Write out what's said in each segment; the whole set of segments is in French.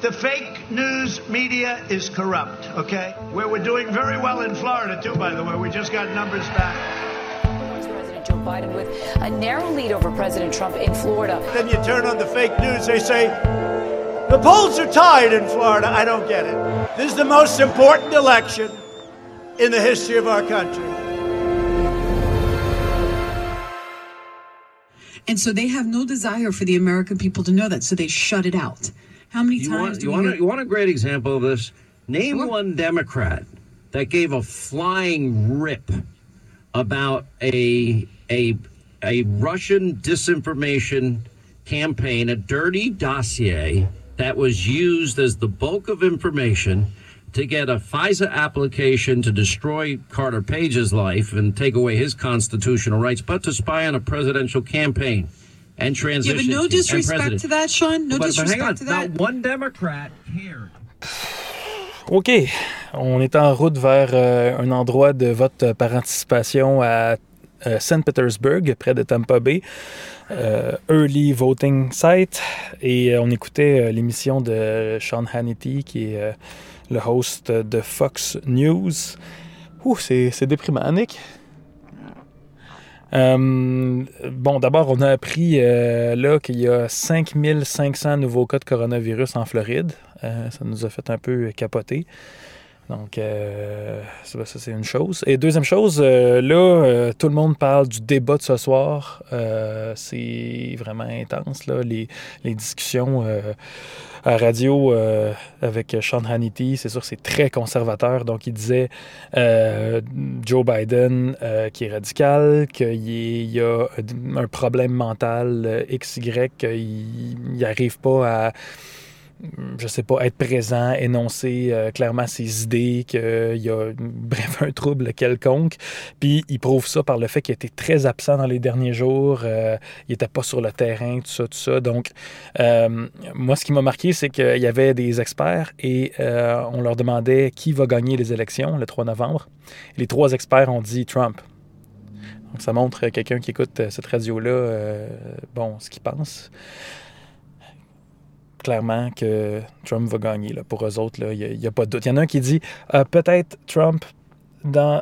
The fake news media is corrupt, okay? Where we're doing very well in Florida, too, by the way. We just got numbers back. President Joe Biden with a narrow lead over President Trump in Florida. Then you turn on the fake news, they say, the polls are tied in Florida. I don't get it. This is the most important election in the history of our country. And so they have no desire for the American people to know that, so they shut it out. How many You times want, do you, want a, you want a great example of this? Name Sure. one Democrat that gave a flying rip about a a a Russian disinformation campaign, a dirty dossier that was used as the bulk of information to get a FISA application to destroy Carter Page's life and take away his constitutional rights, but to spy on a presidential campaign and Yeah, transition. but no disrespect to that, Sean. No But- but hang on, disrespect to that. Not one Democrat cared. OK. On est en route vers euh, un endroit de vote par anticipation à euh, St. Petersburg, près de Tampa Bay. Euh, early voting site. Et euh, on écoutait euh, l'émission de Sean Hannity, qui est euh, le host de Fox News. Ouh, c'est c'est déprimant, Nick. Euh, bon, d'abord, on a appris euh, là qu'il y a 5500 nouveaux cas de coronavirus en Floride. Euh, ça nous a fait un peu capoter. Donc, euh, ça, ça, c'est une chose. Et deuxième chose, euh, là, euh, tout le monde parle du débat de ce soir. C'est vraiment intense, là, les, discussions à radio avec Sean Hannity. C'est sûr que c'est très conservateur. Donc, il disait Joe Biden qui est radical, qu'il y a un problème mental XY, qu'il n'arrive pas à je sais pas, être présent, énoncer euh, clairement ses idées, qu'il y a, bref, un trouble quelconque. Puis il prouve ça par le fait qu'il était très absent dans les derniers jours, euh, il n'était pas sur le terrain, tout ça, tout ça. Donc, euh, moi, ce qui m'a marqué, c'est qu'il y avait des experts et euh, on leur demandait qui va gagner les élections le 3 novembre. Les trois experts ont dit Trump. Donc, ça montre euh, quelqu'un qui écoute euh, cette radio-là, euh, bon, ce qu'il pense clairement que Trump va gagner. Là. Pour eux autres, il n'y a, pas de doute. Il y en a un qui dit euh, peut-être Trump euh,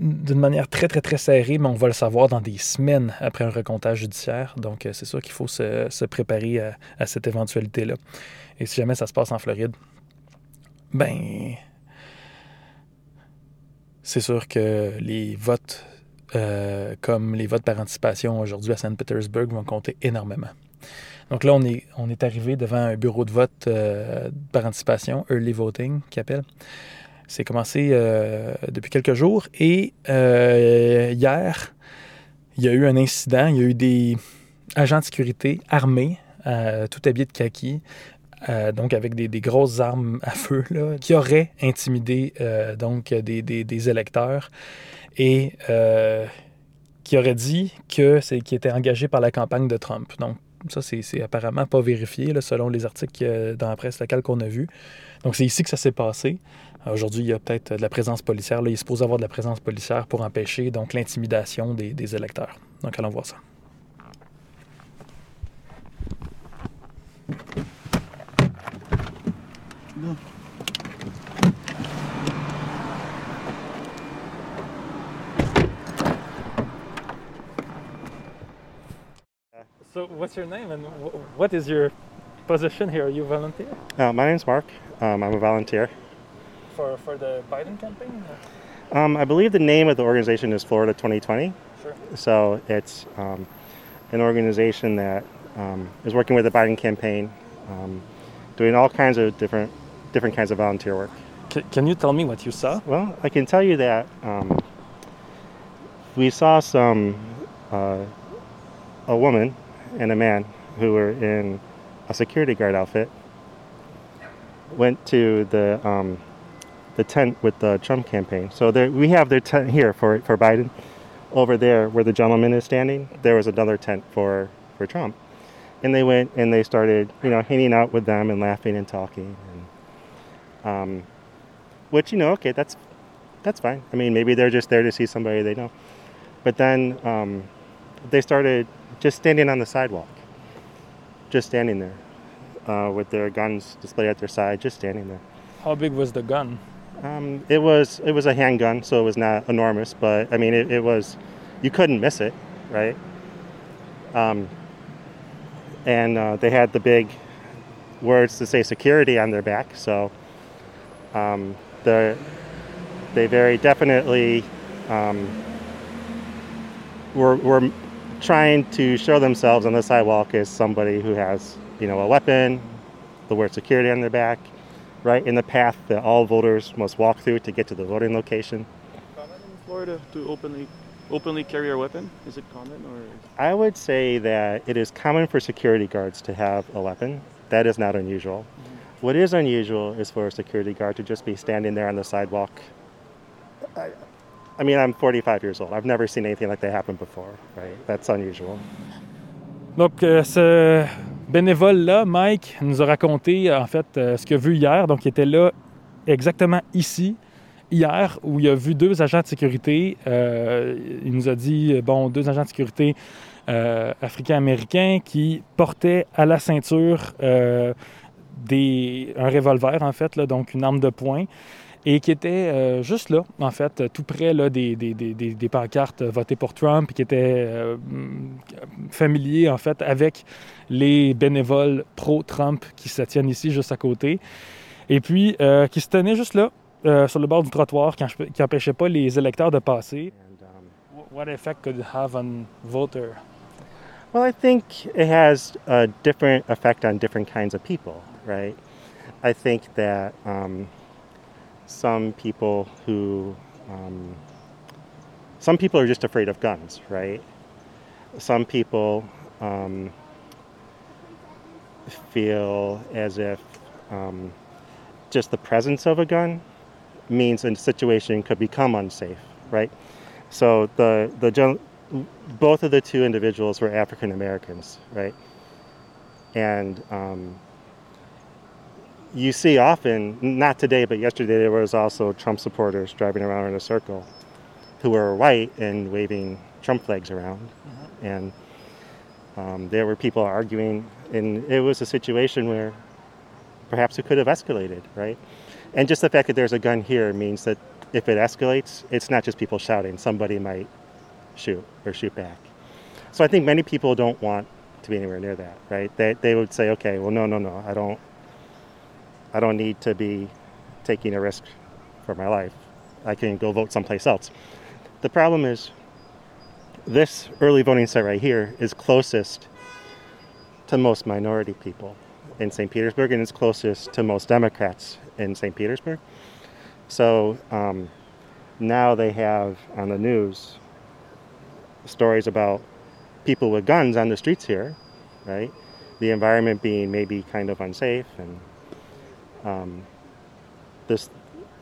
d'une manière très, très, très serrée, mais on va le savoir dans des semaines après un recomptage judiciaire. Donc, euh, c'est sûr qu'il faut se, se préparer à, cette éventualité-là. Et si jamais ça se passe en Floride, ben, c'est sûr que les votes, comme les votes par anticipation aujourd'hui à Saint-Pétersbourg, vont compter énormément. Donc là, on est, on est arrivé devant un bureau de vote euh, par anticipation, early voting, qui appelle. C'est commencé euh, depuis quelques jours et euh, hier, il y a eu un incident. Il y a eu des agents de sécurité armés, euh, tout habillés de kaki, euh, donc avec des, grosses armes à feu, qui auraient intimidé euh, donc des, électeurs et euh, qui auraient dit que c'est qui était engagé par la campagne de Trump. Donc ça, c'est apparemment pas vérifié, selon les articles euh, dans la presse locale qu'on a vus. Donc, c'est ici que ça s'est passé. Euh, Aujourd'hui, il y a peut-être de la présence policière. Là, il est supposé avoir de la présence policière pour empêcher l'intimidation des, des électeurs. Donc, allons voir ça. So, what's your name and what is your position here? Are you volunteer Uh, my name's Mark. Um, I'm a volunteer. for, for the Biden campaign? Um, I believe the name of the organization is Florida 2020. Sure. So it's um, an organization that um, is working with the Biden campaign, um, doing all kinds of different different kinds of volunteer work. C- can you tell me what you saw? Well, I can tell you that um, we saw some uh, a woman and a man who were in a security guard outfit went to the um, the tent with the Trump campaign. So there, we have their tent here for for Biden. Over there, where the gentleman is standing, there was another tent for for Trump, and they went and they started, you know, hanging out with them and laughing and talking, and um, which you know, okay, that's that's fine. I mean, maybe they're just there to see somebody they know, but then um, they started just standing on the sidewalk, just standing there. uh, with their guns displayed at their side, just standing there. How big was the gun? Um, it was it was a handgun, so it was not enormous, but I mean it, it was you couldn't miss it, right? Um, and uh, they had the big words to say security on their back, so um, the they very definitely um, were were trying to show themselves on the sidewalk as somebody who has you know a weapon, the word security on their back right in the path that all voters must walk through to get to the voting location. Common in Florida to openly openly carry a weapon? Is it common or? I would say that it is common for security guards to have a weapon. That is not unusual. Mm-hmm. What is unusual is for a security guard to just be standing there on the sidewalk. I, I mean, I'm 45 years old. I've never seen anything like that happen before, right? That's unusual. Donc, euh, ce bénévole-là, Mike, nous a raconté en fait euh, ce qu'il a vu hier. Donc, il était là exactement ici, hier, où il a vu deux agents de sécurité. Euh, il nous a dit, bon, deux agents de sécurité africains-américains qui portaient à la ceinture des, un revolver, en fait, là, donc une arme de poing et qui était euh, juste là, en fait, tout près là, des, des, des, des pancartes votées pour Trump, qui était euh, familier, en fait, avec les bénévoles pro-Trump qui se tiennent ici, juste à côté, et puis euh, qui se tenaient juste là, euh, sur le bord du trottoir, qui n'empêchait pas les électeurs de passer. And, um, What effect could it have on voter? Well, I think it has a different effect on different kinds of people, right? I think that um, some people who, um, some people are just afraid of guns, right? Some people um, feel as if um, just the presence of a gun means a situation could become unsafe, right? So the the both of the two individuals were African Americans, right? And um, you see often, not today, but yesterday, there was also Trump supporters driving around in a circle who were white and waving Trump flags around. And um, there were people arguing, and it was a situation where perhaps it could have escalated, right? And just the fact that there's a gun here means that if it escalates, it's not just people shouting, somebody might shoot or shoot back. So I think many people don't want to be anywhere near that, right? They, they would say, okay, well, no, no, no, I don't, I don't need to be taking a risk for my life. I can go vote someplace else. The problem is, this early voting site right here is closest to most minority people in St. Petersburg, and it's closest to most Democrats in St. Petersburg. So um, now they have on the news stories about people with guns on the streets here, right? The environment being maybe kind of unsafe, and um, this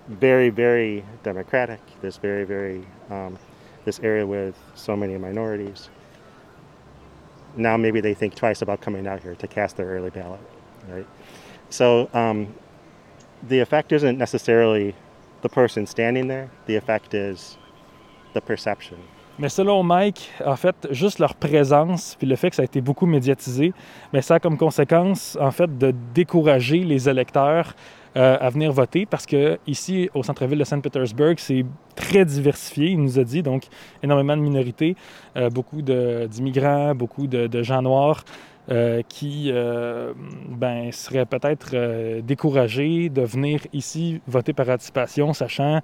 very, very democratic, this very, very, um, this area with so many minorities. Now maybe they think twice about coming out here to cast their early ballot, right? So um, the effect isn't necessarily the person standing there. The effect is the perception. Mais selon Mike, en fait, juste leur présence, puis le fait que ça a été beaucoup médiatisé, mais ça a comme conséquence, en fait, de décourager les électeurs euh, à venir voter parce que ici, au centre-ville de Saint-Pétersbourg, c'est très diversifié, il nous a dit, donc énormément de minorités, euh, beaucoup d'immigrants, beaucoup de, gens noirs. euh, qui euh, ben, seraient peut-être découragés de venir ici voter par anticipation, sachant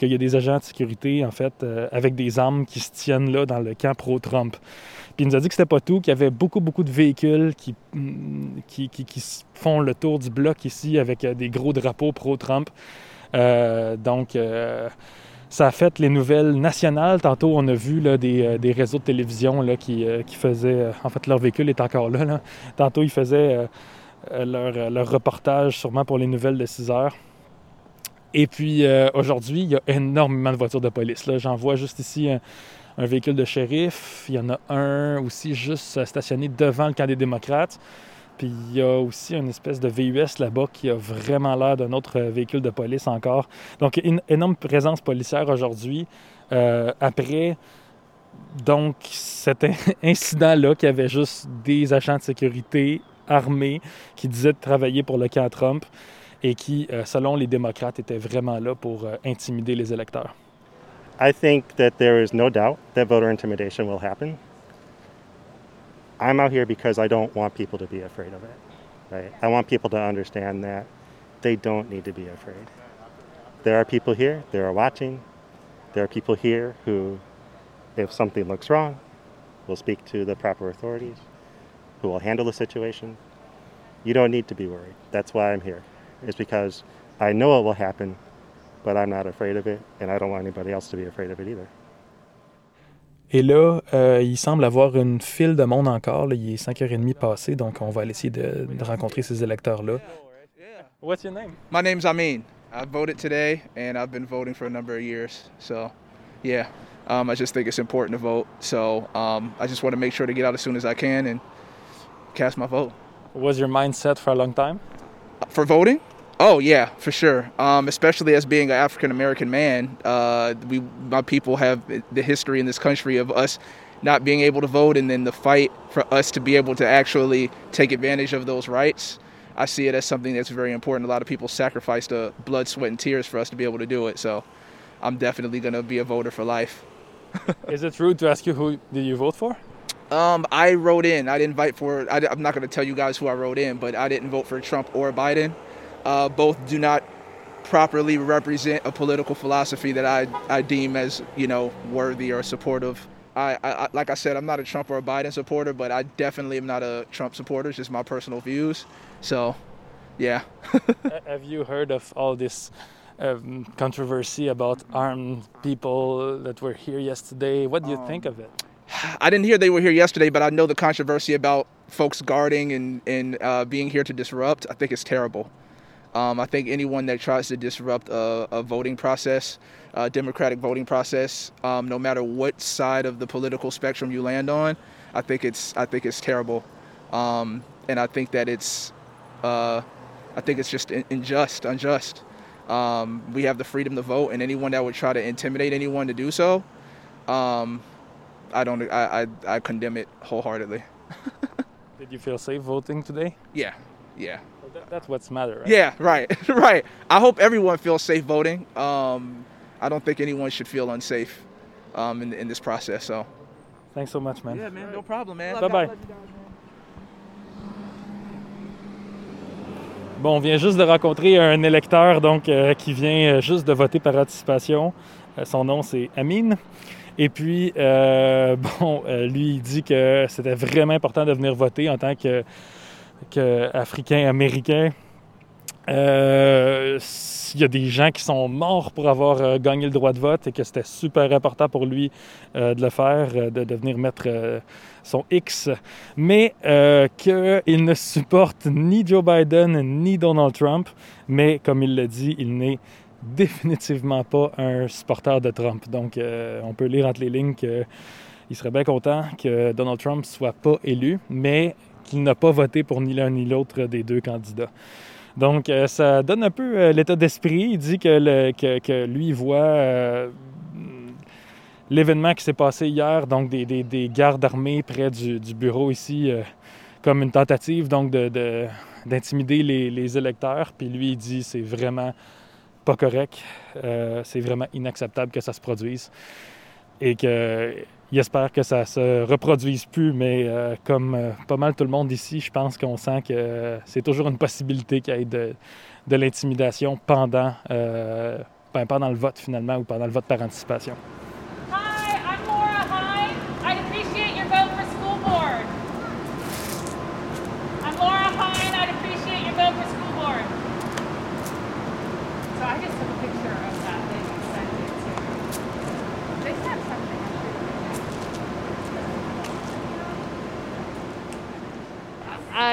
qu'il y a des agents de sécurité, en fait, euh, avec des armes qui se tiennent là dans le camp pro-Trump. Puis il nous a dit que c'était pas tout, qu'il y avait beaucoup, beaucoup de véhicules qui, mm, qui, qui- font le tour du bloc ici avec euh, des gros drapeaux pro-Trump. Euh, donc, ça a fait les nouvelles nationales. Tantôt, on a vu des, des réseaux de télévision là, qui, qui faisaient... en fait, leur véhicule est encore là. Tantôt, ils faisaient leur, leur reportage sûrement pour les nouvelles de 6 heures. Et puis euh, aujourd'hui, il y a énormément de voitures de police. J'en vois juste ici un, véhicule de shérif. Il y en a un aussi juste stationné devant le camp des démocrates. Puis il y a aussi une espèce de VUS là-bas qui a vraiment l'air d'un autre euh, véhicule de police encore. Donc une énorme présence policière aujourd'hui. euh, après donc cet in- incident-là, qu'il y avait juste des agents de sécurité armé qui disait de travailler pour le camp Trump et qui, euh, selon les démocrates, vraiment là pour euh, intimider les électeurs. I think that there is no doubt that voter intimidation will happen. I'm out here because I don't want people to be afraid of it. Right? I want people to understand that they don't need to be afraid. There are people here, they are watching. There are people here who, if something looks wrong, will speak to the proper authorities, who will handle the situation. You don't need to be worried. That's why I'm here. It's because I know it will happen, but I'm not afraid of it, and I don't want anybody else to be afraid of it either. Et là, euh, il semble avoir une file de monde encore. là. Il est 5h30 passé, donc on va aller essayer de, de rencontrer ces électeurs-là. What's your name? My name's Amin. I voted today, and I've been voting for a number of years. So, yeah, um, I just think it's important to vote. So, um, I just want to make sure to get out as soon as I can and cast my vote. Was your mind set for a long time? For voting? Oh yeah, for sure. Um, especially as being an African American man, uh, we my people have the history in this country of us not being able to vote, and then the fight for us to be able to actually take advantage of those rights. I see it as something that's very important. A lot of people sacrificed uh, blood, sweat, and tears for us to be able to do it. So, I'm definitely going to be a voter for life. Is it rude to ask you who did you vote for? Um, I wrote in. I didn't vote for. I, am not going to tell you guys who I wrote in, but I didn't vote for Trump or Biden. Uh, both do not properly represent a political philosophy that I, I deem as you know worthy or supportive. I, I like I said, I'm not a Trump or a Biden supporter, but I definitely am not a Trump supporter. It's just my personal views. So, yeah. Have you heard of all this um, controversy about armed people that were here yesterday? What do you think of it? I didn't hear they were here yesterday, but I know the controversy about folks guarding and, and uh, being here to disrupt. I think it's terrible. Um, I think anyone that tries to disrupt a, a voting process, a democratic voting process, um, no matter what side of the political spectrum you land on, I think it's I think it's terrible, um, and I think that it's uh, I think it's just in- unjust, unjust. Um, we have the freedom to vote, and anyone that would try to intimidate anyone to do so, um, I don't I, I, I condemn it wholeheartedly. Did you feel safe voting today? Yeah, yeah. That, that's what's matter, right? Yeah, right, right. I hope everyone feels safe voting. Um, I don't think anyone should feel unsafe um, in, in this process. So. Thanks so much, man. Yeah, man. No problem, man. Bye bye. Bon, on vient juste de rencontrer un électeur donc euh, qui vient euh, juste de voter par anticipation. Euh, son nom c'est Amine. Et puis, euh, bon, euh, lui, il dit que c'était vraiment important de venir voter en tant que, que Africain-Américain. Euh, il y a des gens qui sont morts pour avoir euh, gagné le droit de vote et que c'était super important pour lui euh, de le faire, de, de venir mettre son X, mais qu'il ne supporte ni Joe Biden ni Donald Trump, mais comme il l'a dit, il n'est définitivement pas un supporter de Trump. Donc, on peut lire entre les lignes qu'il serait bien content que Donald Trump soit pas élu, mais qu'il n'a pas voté pour ni l'un ni l'autre des deux candidats. Donc, euh, ça donne un peu euh, l'état d'esprit. Il dit que, lui, voit euh, l'événement qui s'est passé hier, donc des, des- des gardes armés près du, bureau ici, comme une tentative donc de- de- d'intimider les, électeurs. Puis lui, il dit c'est vraiment pas correct, c'est vraiment inacceptable que ça se produise et que il espère que ça se reproduise plus, mais euh, comme euh, pas mal tout le monde ici, je pense qu'on sent que euh, c'est toujours une possibilité qu'il y ait de, l'intimidation pendant, ben, pendant le vote finalement ou pendant le vote par anticipation.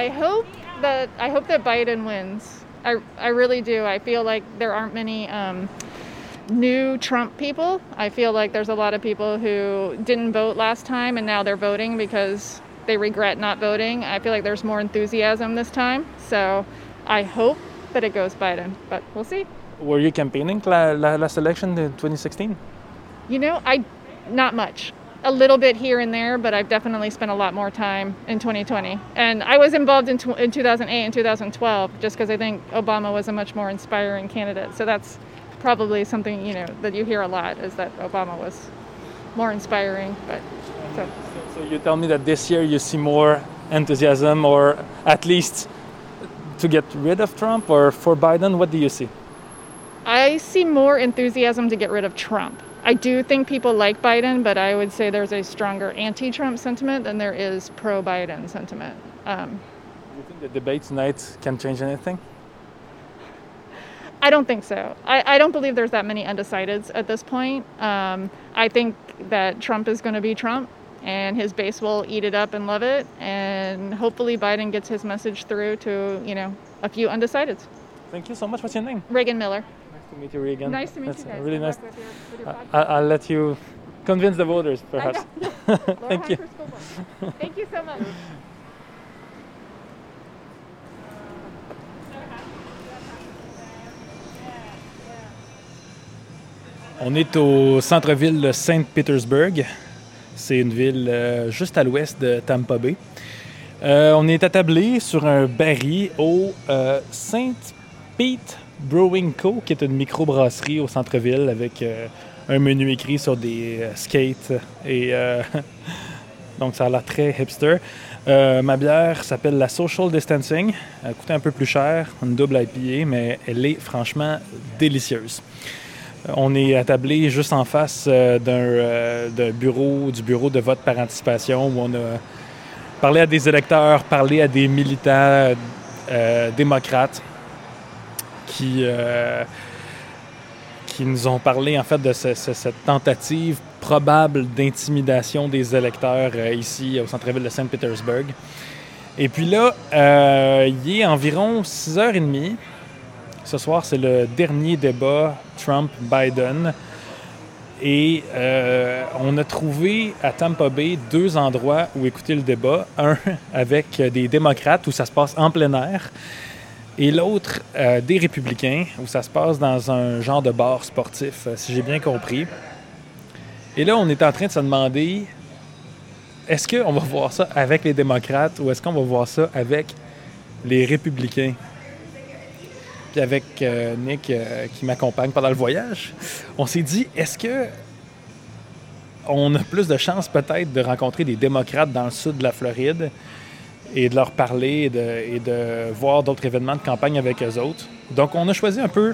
I hope that I hope that Biden wins. I I really do. I feel like there aren't many um, new Trump people. I feel like there's a lot of people who didn't vote last time and now they're voting because they regret not voting. I feel like there's more enthusiasm this time. So I hope that it goes Biden, but we'll see. Were you campaigning last la, la in 2016? You know, I not much. A little bit here and there, but I've definitely spent a lot more time in 2020. And I was involved in, tw- in 2008 and 2012 just because I think Obama was a much more inspiring candidate. So that's probably something you know that you hear a lot is that Obama was more inspiring. But so So you tell me that this year you see more enthusiasm, or at least to get rid of Trump, or for Biden. What do you see? I see more enthusiasm to get rid of Trump. I do think people like Biden, but I would say there's a stronger anti-Trump sentiment than there is pro-Biden sentiment. Um, Do you think the debate tonight can change anything? I don't think so. I, I don't believe there's that many undecideds at this point. Um, I think that Trump is going to be Trump, and his base will eat it up and love it. And hopefully, Biden gets his message through to you know a few undecideds. Thank you so much. What's your name? Reagan Miller. Nice to meet you, Regan. Nice to meet That's you guys. Really Good nice. with your- with your I- let you convince the voters, perhaps. Thank you. Thank you so much. On est au centre-ville de Saint-Pétersbourg. C'est une ville euh, juste à l'ouest de Tampa Bay. Euh, on est attablé sur un baril au euh, Saint Pete Brewing Co., qui est une microbrasserie au centre-ville avec euh, un menu écrit sur des euh, skates. Et euh, donc, ça a l'air très hipster. Ma bière s'appelle la Social Distancing. Elle coûte un peu plus cher, une double IPA, mais elle est franchement délicieuse. On est attablé juste en face d'un bureau, du bureau de vote par anticipation où on a parlé à des électeurs, parlé à des militants démocrates qui, euh, qui nous ont parlé en fait de ce- ce- cette tentative probable d'intimidation des électeurs euh, ici au centre-ville de Saint-Pétersbourg. Et puis là, euh, il est environ 6h30. Ce soir, c'est le dernier débat Trump-Biden. Et on a trouvé à Tampa Bay deux endroits où écouter le débat. Un avec des démocrates où ça se passe en plein air. Et l'autre euh, des républicains où ça se passe dans un genre de bar sportif, euh, si j'ai bien compris. Et là, on est en train de se demander est-ce qu'on va voir ça avec les démocrates ou est-ce qu'on va voir ça avec les républicains? Puis avec euh, Nick qui m'accompagne pendant le voyage, on s'est dit est-ce que on a plus de chances peut-être de rencontrer des démocrates dans le sud de la Floride et de leur parler et de, voir d'autres événements de campagne avec eux autres. Donc on a choisi un peu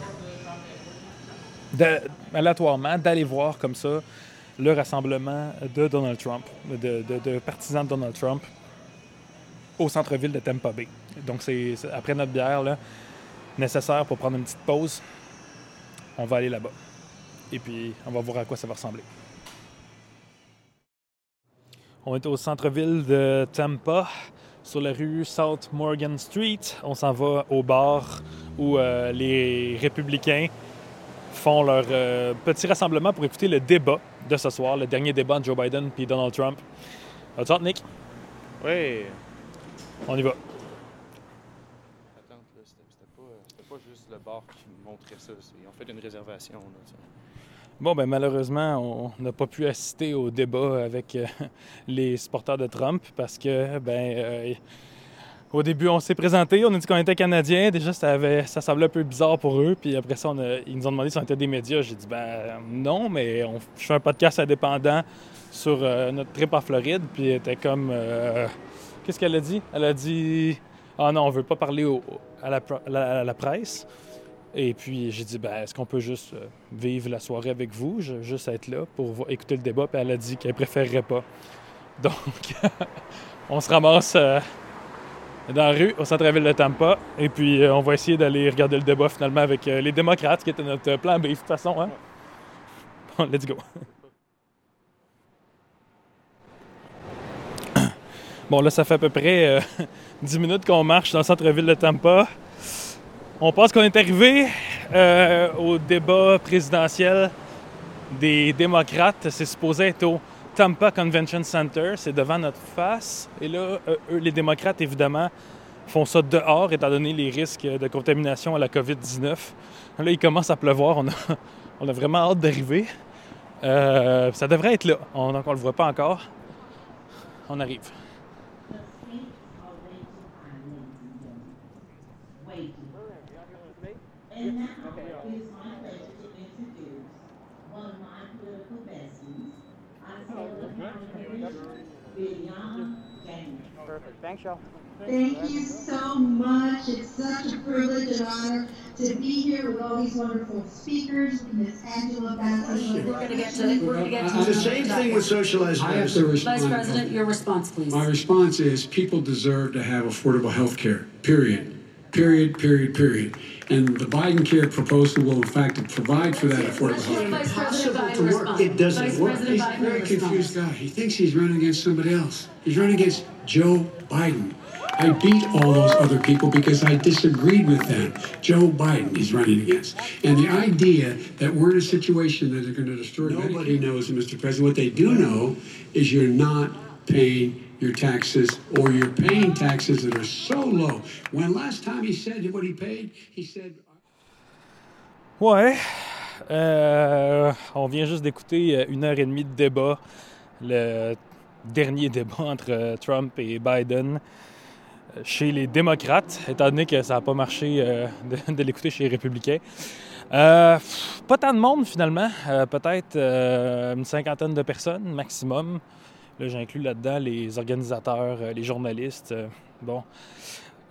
aléatoirement d'aller voir comme ça le rassemblement de Donald Trump, de, de- partisans de Donald Trump au centre-ville de Tampa Bay. Donc c'est- après notre bière là, nécessaire pour prendre une petite pause, on va aller là-bas. Et puis on va voir à quoi ça va ressembler. On est au centre-ville de Tampa, sur la rue South Morgan Street. On s'en va au bar où euh, les républicains font leur euh, petit rassemblement pour écouter le débat de ce soir, le dernier débat de Joe Biden puis Donald Trump. Up, Nick? Oui. On y va. Attends, là, c'était pas, juste le bar qui montrait ça. Ils ont fait une réservation. Là. Bon, ben malheureusement, on n'a pas pu assister au débat avec euh, les supporters de Trump parce que, ben, euh, au début, on s'est présenté, on a dit qu'on était Canadiens. Déjà, ça, avait, ça semblait un peu bizarre pour eux. Puis après ça, ils nous ont demandé si on était des médias. J'ai dit, ben non, mais on, je fais un podcast indépendant sur euh, notre trip en Floride. Puis elle était comme, qu'est-ce qu'elle a dit? Elle a dit, ah non, on veut pas parler à la presse. Et puis j'ai dit, ben, est-ce qu'on peut juste euh, vivre la soirée avec vous, je- juste être là pour écouter le débat? Puis elle a dit qu'elle préférerait pas. Donc, on se ramasse euh, dans la rue, au centre-ville de Tampa. Et puis euh, on va essayer d'aller regarder le débat finalement avec euh, les démocrates, qui était notre plan B de toute façon. Hein? Bon, let's go. Bon, là, ça fait à peu près euh, 10 minutes qu'on marche dans le centre-ville de Tampa. On pense qu'on est arrivé euh, au débat présidentiel des démocrates. C'est supposé être au Tampa Convention Center. C'est devant notre face. Et là, euh, eux, les démocrates, évidemment, font ça dehors, étant donné les risques de contamination à la COVID-19. Là, il commence à pleuvoir. On a, vraiment hâte d'arriver. Euh, ça devrait être là. On, donc, on le voit pas encore. On arrive. And now it's my pleasure to introduce one of my political besties, Osceola County Commissioner, Vivian James. Perfect. Thanks, y'all. Thank you so much. It's such a privilege and honor to be here with all these wonderful speakers, Ms. Angela Bassett. We're gonna get to, we're gonna get to. It's the same thing with socialized I have medicine. to respond. Vice President, your response, please. My response is people deserve to have affordable health care, period. Period, period, period. And the Biden care proposal will in fact provide for that affordable Let's hear health care. Vice to work. It doesn't Vice work. President He's a very confused guy. He thinks he's running against somebody else. He's running against Joe Biden. I beat all those other people because I disagreed with them. Joe Biden he's running against. And the idea that we're in a situation that are going to destroy Nobody knows, Mr. President. What they do know is you're not paying your taxes or you're paying taxes that are so low. When last time he said what he paid, he said Ouais. Euh, on vient juste d'écouter euh, une heure et demie de débat. Le dernier débat entre euh, Trump et Biden euh, chez les démocrates, étant donné que ça n'a pas marché de, l'écouter chez les républicains. Pas tant de monde finalement, peut-être une cinquantaine de personnes maximum. Là, j'inclus là-dedans les organisateurs, euh, les journalistes. euh, bon.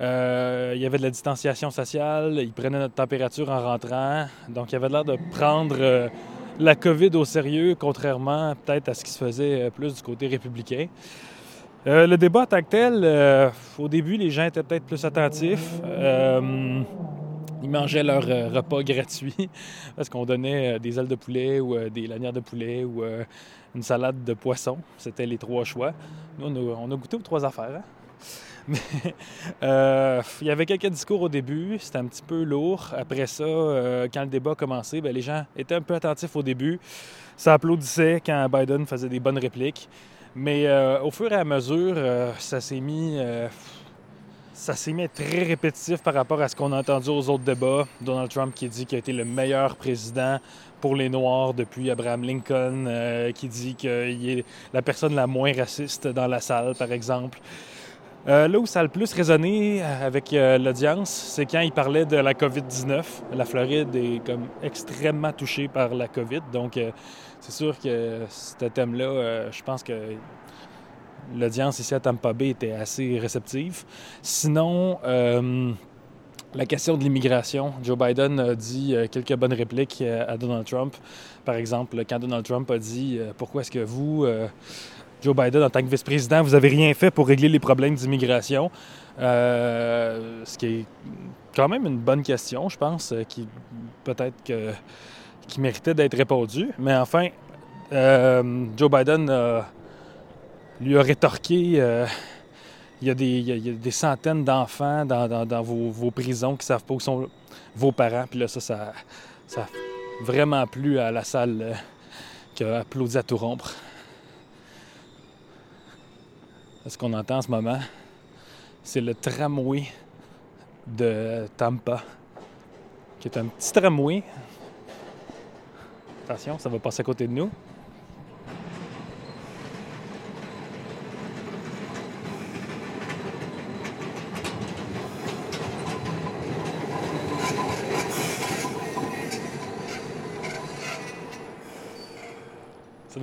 Euh, il y avait de la distanciation sociale, ils prenaient notre température en rentrant. Donc, il y avait l'air de prendre la COVID au sérieux, contrairement peut-être à ce qui se faisait plus du côté républicain. Le débat en au début, les gens étaient peut-être plus attentifs. Ils mangeaient leur euh, repas gratuit parce qu'on donnait euh, des ailes de poulet ou euh, des lanières de poulet ou une salade de poisson. C'était les trois choix. Nous, on a, goûté aux trois affaires. hein. Mais il y avait quelques discours au début, c'était un petit peu lourd. Après ça, quand le débat a commencé, ben, les gens étaient un peu attentifs au début. Ça applaudissait quand Biden faisait des bonnes répliques. Mais au fur et à mesure, ça s'est mis, ça s'est mis très répétitif par rapport à ce qu'on a entendu aux autres débats. Donald Trump qui dit qu'il a été le meilleur président pour les Noirs depuis Abraham Lincoln, euh, qui dit qu'il est la personne la moins raciste dans la salle, par exemple. Euh, là où ça a le plus résonné avec euh, l'audience, c'est quand il parlait de la COVID-19. La Floride est comme extrêmement touchée par la COVID. Donc, c'est sûr que ce thème-là, je pense que l'audience ici à Tampa Bay était assez réceptive. Sinon, euh, la question de l'immigration, Joe Biden a dit euh, quelques bonnes répliques euh, à Donald Trump. Par exemple, quand Donald Trump a dit Pourquoi est-ce que vous, Joe Biden, en tant que vice-président, vous n'avez rien fait pour régler les problèmes d'immigration Ce qui est quand même une bonne question, je pense, qui peut-être qui méritait d'être répondue. Mais enfin, Joe Biden a- lui a rétorqué euh, il, y a des, centaines d'enfants dans, vos, prisons qui ne savent pas où sont vos parents. Puis là, ça, ça, ça a vraiment plu à la salle euh, qui a applaudi à tout rompre. Ce qu'on entend en ce moment, c'est le tramway de Tampa, qui est un petit tramway. Attention, ça va passer à côté de nous.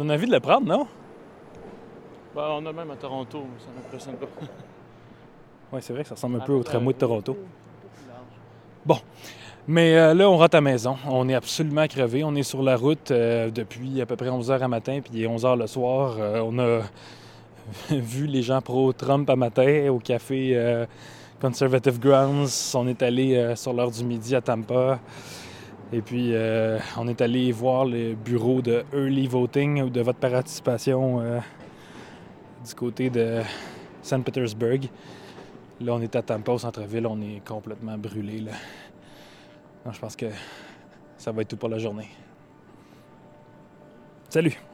Ça donne envie de le prendre, non? Bah, on a même à Toronto, mais ça m'impressionne pas. Oui, c'est vrai que ça ressemble un peu au tramway de Toronto. Bon. Mais euh, là, on rentre à la maison. On est absolument crevé. On est sur la route euh, depuis à peu près 11h à matin, puis il est 11h le soir. Euh, on a vu les gens pro-Trump à matin au café Conservative Grounds. On est allé sur l'heure du midi à Tampa. Et puis, euh, on est allé voir le bureau de early voting ou de par participation euh, du côté de Saint Petersburg. Là, on est à Tampa, au centre-ville. On est complètement brûlé. Je pense que ça va être tout pour la journée. Salut!